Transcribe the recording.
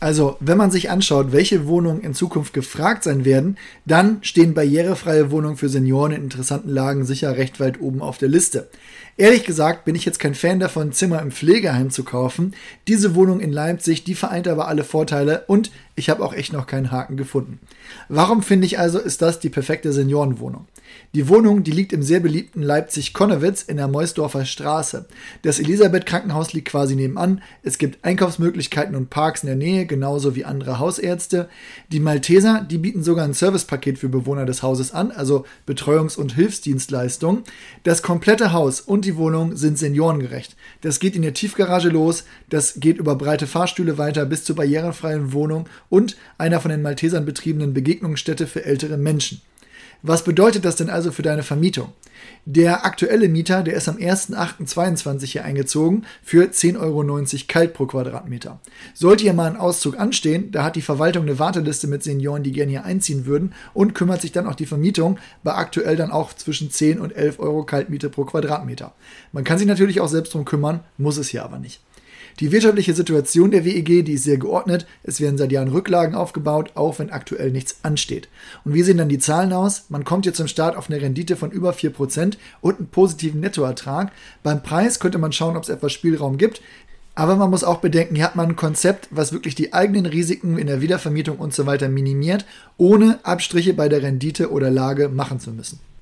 Also, wenn man sich anschaut, welche Wohnungen in Zukunft gefragt sein werden, dann stehen barrierefreie Wohnungen für Senioren in interessanten Lagen sicher recht weit oben auf der Liste. Ehrlich gesagt bin ich jetzt kein Fan davon, Zimmer im Pflegeheim zu kaufen. Diese Wohnung in Leipzig, die vereint aber alle Vorteile und ich habe auch echt noch keinen Haken gefunden. Warum finde ich also, ist das die perfekte Seniorenwohnung? Die Wohnung, die liegt im sehr beliebten Leipzig-Konnewitz in der Meusdorfer Straße. Das Elisabeth-Krankenhaus liegt quasi nebenan. Es gibt Einkaufsmöglichkeiten und Parks in der Nähe, genauso wie andere Hausärzte. Die Malteser, die bieten sogar ein Servicepaket für Bewohner des Hauses an, also Betreuungs- und Hilfsdienstleistungen. Das komplette Haus und die Wohnung sind seniorengerecht. Das geht in der Tiefgarage los, das geht über breite Fahrstühle weiter bis zur barrierefreien Wohnung und einer von den Maltesern betriebenen Begegnungsstätte für ältere Menschen. Was bedeutet das denn also für deine Vermietung? Der aktuelle Mieter, der ist am 1.8.22 hier eingezogen für 10,90 Euro kalt pro Quadratmeter. Sollte hier mal ein Auszug anstehen, da hat die Verwaltung eine Warteliste mit Senioren, die gerne hier einziehen würden und kümmert sich dann auch die Vermietung bei aktuell dann auch zwischen 10 und 11 Euro Kaltmiete pro Quadratmeter. Man kann sich natürlich auch selbst drum kümmern, muss es hier aber nicht. Die wirtschaftliche Situation der WEG, die ist sehr geordnet. Es werden seit Jahren Rücklagen aufgebaut, auch wenn aktuell nichts ansteht. Und wie sehen dann die Zahlen aus? Man kommt hier zum Start auf eine Rendite von über 4% und einen positiven Nettoertrag. Beim Preis könnte man schauen, ob es etwas Spielraum gibt. Aber man muss auch bedenken, hier hat man ein Konzept, was wirklich die eigenen Risiken in der Wiedervermietung und so weiter minimiert, ohne Abstriche bei der Rendite oder Lage machen zu müssen.